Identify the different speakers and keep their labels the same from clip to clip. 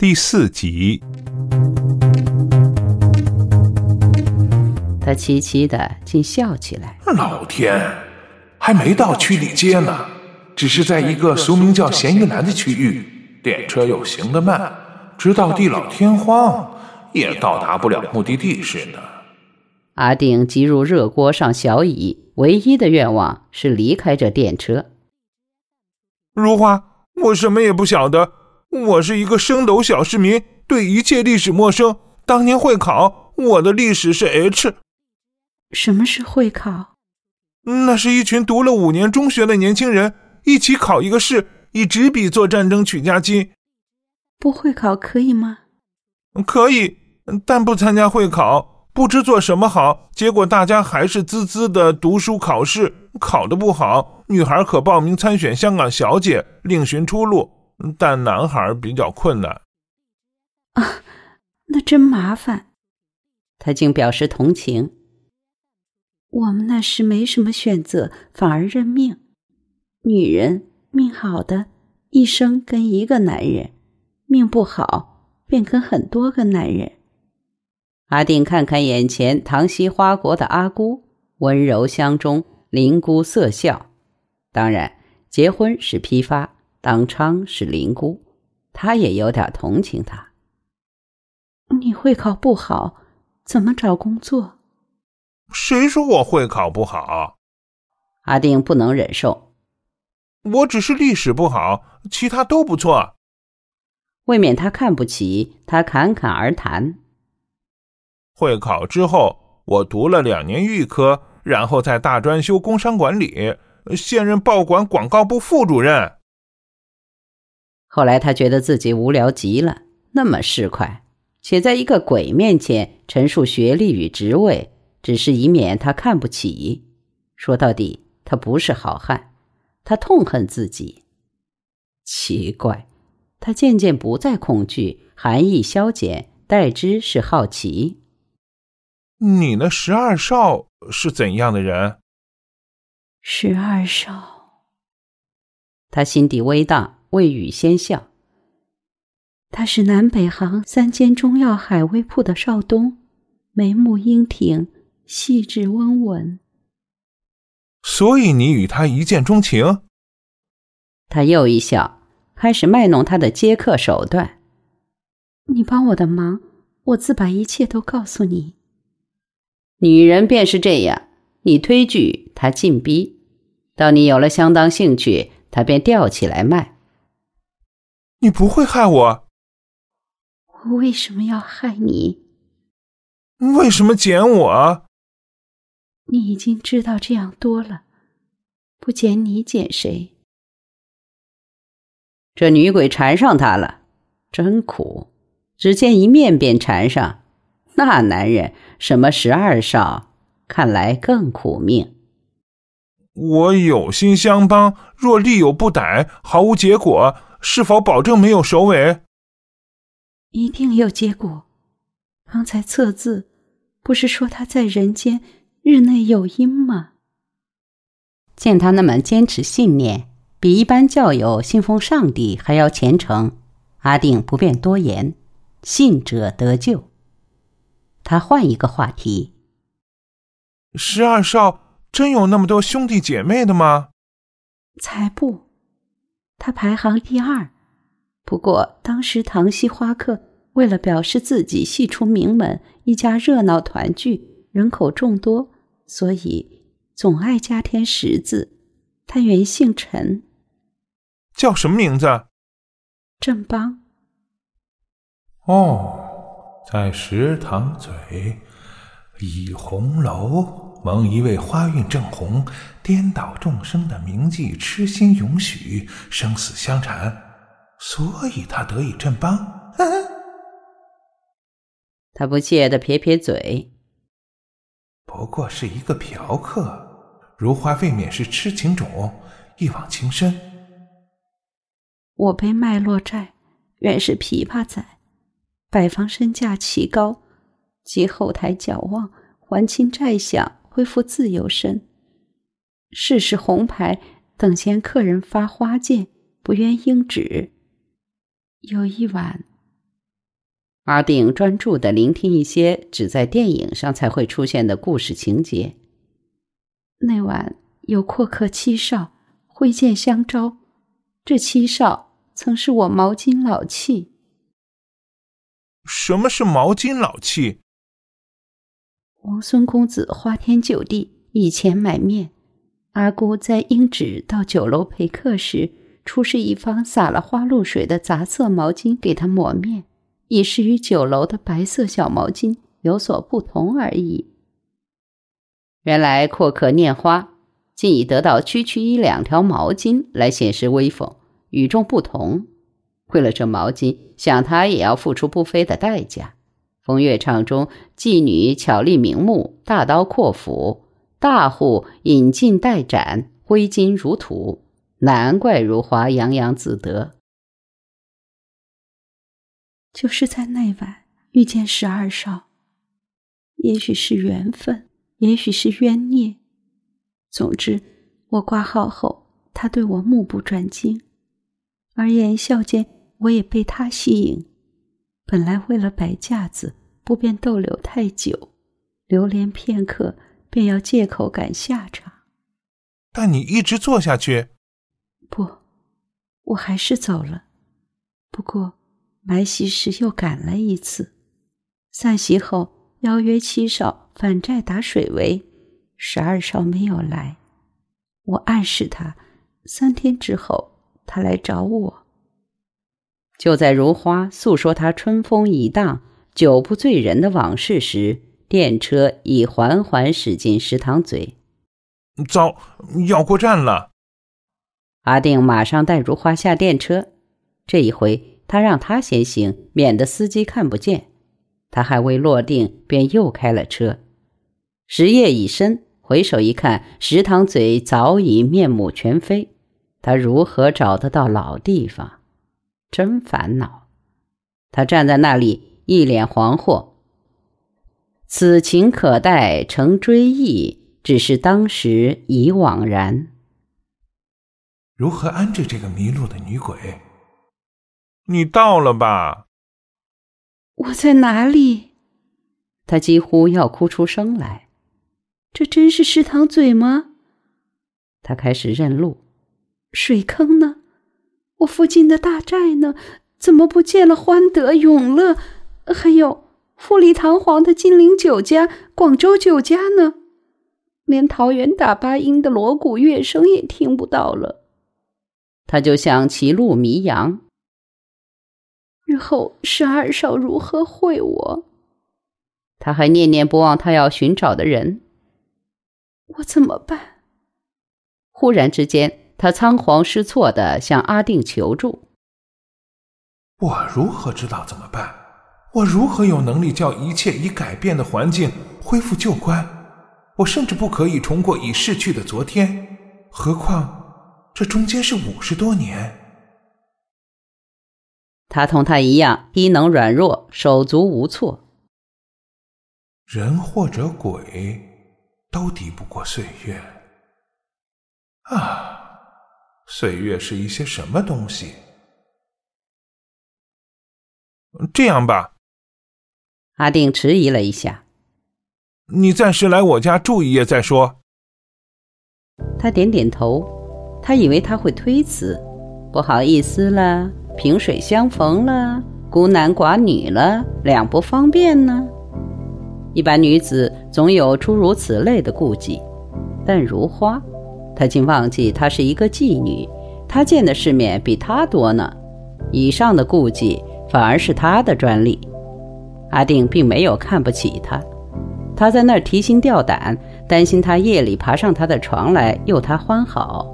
Speaker 1: 第四集，
Speaker 2: 他凄凄的竟笑起来。
Speaker 3: 老天，还没到区里街呢，只是在一个俗名叫咸鱼南的区域，电车又行得慢，直到地老天荒也到达不了目的地似的。
Speaker 2: 阿定急如热锅上小蚁，唯一的愿望是离开这电车。
Speaker 1: 如花，我什么也不晓得。我是一个升斗小市民，对一切历史陌生。当年会考，我的历史是 H。
Speaker 4: 什么是会考？
Speaker 1: 那是一群读了五年中学的年轻人一起考一个试，以纸笔做战争取家金。
Speaker 4: 不会考可以吗？
Speaker 1: 可以，但不参加会考，不知做什么好。结果大家还是滋滋的读书考试，考得不好，女孩可报名参选香港小姐，另寻出路。但男孩比较困难
Speaker 4: 啊，那真麻烦。
Speaker 2: 他竟表示同情。
Speaker 4: 我们那时没什么选择，反而认命。女人命好的，一生跟一个男人；命不好，便跟很多个男人。
Speaker 2: 阿定看看眼前唐西花国的阿姑，温柔乡中，灵姑色笑。当然，结婚是批发。当昌是灵姑，他也有点同情他。
Speaker 4: 你会考不好，怎么找工作？
Speaker 1: 谁说我会考不好？
Speaker 2: 阿定不能忍受。
Speaker 1: 我只是历史不好，其他都不错。
Speaker 2: 未免他看不起他，侃侃而谈。
Speaker 1: 会考之后，我读了两年预科，然后在大专修工商管理，现任报馆广告部副主任。
Speaker 2: 后来他觉得自己无聊极了，那么市侩，且在一个鬼面前陈述学历与职位，只是以免他看不起。说到底，他不是好汉，他痛恨自己。奇怪，他渐渐不再恐惧，寒意消减，代之是好奇。
Speaker 1: 你那十二少是怎样的人？
Speaker 4: 十二少，
Speaker 2: 他心底微荡。未雨先笑。
Speaker 4: 他是南北行三间中药海味铺的少东，眉目英挺，细致温文。
Speaker 1: 所以你与他一见钟情？
Speaker 2: 他又一笑，开始卖弄他的接客手段。
Speaker 4: 你帮我的忙，我自把一切都告诉你。
Speaker 2: 女人便是这样，你推拒，她进逼，到你有了相当兴趣，她便吊起来卖。
Speaker 1: 你不会害我。
Speaker 4: 我为什么要害你？
Speaker 1: 为什么捡我？
Speaker 4: 你已经知道这样多了，不捡你捡谁？
Speaker 2: 这女鬼缠上他了，真苦！只见一面便缠上，那男人什么十二少，看来更苦命。
Speaker 1: 我有心相帮，若力有不逮，毫无结果。是否保证没有首尾？
Speaker 4: 一定有结果。刚才测字，不是说他在人间日内有因吗？
Speaker 2: 见他那么坚持信念，比一般教友信奉上帝还要虔诚，阿定不便多言。信者得救。他换一个话题：
Speaker 1: 十二少真有那么多兄弟姐妹的吗？
Speaker 4: 才不。他排行第二，不过当时唐熙花客为了表示自己系出名门，一家热闹团聚，人口众多，所以总爱加添十字。他原姓陈，
Speaker 1: 叫什么名字？
Speaker 4: 郑邦。
Speaker 3: 哦，在石塘嘴，倚红楼。蒙一位花运正红、颠倒众生的名妓痴心永许，生死相缠，所以他得以振邦。
Speaker 2: 他不屑的撇撇嘴，
Speaker 3: 不过是一个嫖客，如花未免是痴情种，一往情深。
Speaker 4: 我被卖落债，原是琵琶仔，百房身价奇高，及后台矫望，还清债项。恢复自由身，试试红牌，等闲客人发花剑，不愿应旨。有一晚，
Speaker 2: 阿定专注地聆听一些只在电影上才会出现的故事情节。
Speaker 4: 那晚有阔客七少挥剑相招，这七少曾是我毛巾老气。
Speaker 1: 什么是毛巾老气？
Speaker 4: 王孙公子花天酒地，以钱买面。阿姑在英旨到酒楼陪客时，出示一方洒了花露水的杂色毛巾给他抹面。以示与酒楼的白色小毛巾有所不同而已。
Speaker 2: 原来阔客念花，竟以得到区区一两条毛巾来显示威风，与众不同。为了这毛巾，想他也要付出不菲的代价。风月场中，妓女巧立名目，大刀阔斧；大户引进待斩，挥金如土。难怪如花洋洋自得。
Speaker 4: 就是在那晚遇见十二少，也许是缘分，也许是冤孽。总之，我挂号后，他对我目不转睛，而言笑间，我也被他吸引。本来为了摆架子，不便逗留太久，流连片刻，便要借口赶下场。
Speaker 1: 但你一直做下去？
Speaker 4: 不，我还是走了。不过。埋席时又赶了一次，散席后邀约七少反寨打水围，十二少没有来。我暗示他，三天之后他来找我。
Speaker 2: 就在如花诉说他春风已荡、酒不醉人的往事时，电车已缓缓驶进食堂嘴。
Speaker 1: 糟，要过站了！
Speaker 2: 阿定马上带如花下电车，这一回。他让他先行，免得司机看不见。他还未落定，便又开了车。时夜已深，回首一看，石塘嘴早已面目全非。他如何找得到老地方？真烦恼。他站在那里，一脸惶惑。此情可待成追忆，只是当时已惘然。
Speaker 3: 如何安置这个迷路的女鬼？
Speaker 1: 你到了吧？
Speaker 4: 我在哪里？
Speaker 2: 他几乎要哭出声来。
Speaker 4: 这真是食堂嘴吗？
Speaker 2: 他开始认路。
Speaker 4: 水坑呢？我附近的大寨呢？怎么不见了欢德、永乐，还有富丽堂皇的金陵酒家、广州酒家呢？连桃园大八音的锣鼓乐声也听不到了。
Speaker 2: 他就像歧路迷羊。
Speaker 4: 日后十二少如何会我？
Speaker 2: 他还念念不忘他要寻找的人。
Speaker 4: 我怎么办？
Speaker 2: 忽然之间，他仓皇失措的向阿定求助。
Speaker 3: 我如何知道怎么办？我如何有能力叫一切已改变的环境恢复旧观？我甚至不可以重过已逝去的昨天，何况这中间是五十多年。
Speaker 2: 他同他一样低能软弱，手足无措。
Speaker 3: 人或者鬼，都敌不过岁月。啊，岁月是一些什么东西？
Speaker 1: 这样吧，
Speaker 2: 阿定迟疑了一下，
Speaker 1: 你暂时来我家住一夜再说。
Speaker 2: 他点点头，他以为他会推辞，不好意思了。萍水相逢了，孤男寡女了，两不方便呢。一般女子总有诸如此类的顾忌，但如花，她竟忘记她是一个妓女，她见的世面比他多呢。以上的顾忌反而是他的专利。阿定并没有看不起他，他在那儿提心吊胆，担心他夜里爬上他的床来诱他欢好，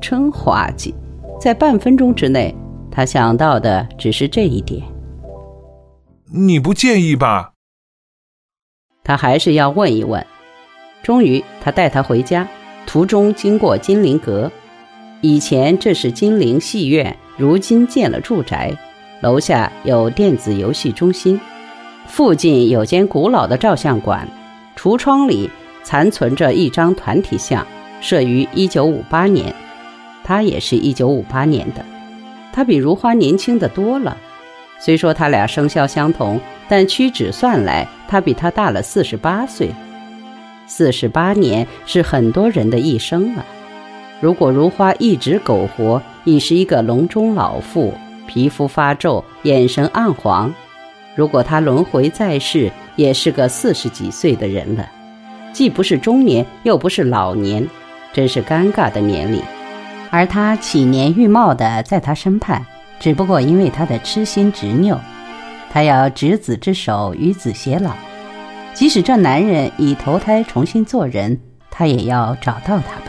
Speaker 2: 真滑稽。在半分钟之内。他想到的只是这一点。
Speaker 1: 你不介意吧？
Speaker 2: 他还是要问一问。终于，他带他回家，途中经过金陵阁。以前这是金陵戏院，如今建了住宅，楼下有电子游戏中心，附近有间古老的照相馆，橱窗里残存着一张团体像，摄于1958年。他也是一九五八年的。他比如花年轻的多了，虽说他俩生肖相同，但屈指算来，他比他大了四十八岁。四十八年是很多人的一生了。如果如花一直苟活，已是一个笼中老妇，皮肤发皱，眼神暗黄；如果他轮回在世，也是个四十几岁的人了，既不是中年，又不是老年，真是尴尬的年龄。而他起年玉貌的在他身畔。只不过因为他的痴心执拗，他要执子之手与子偕老。即使这男人已投胎重新做人，他也要找到他。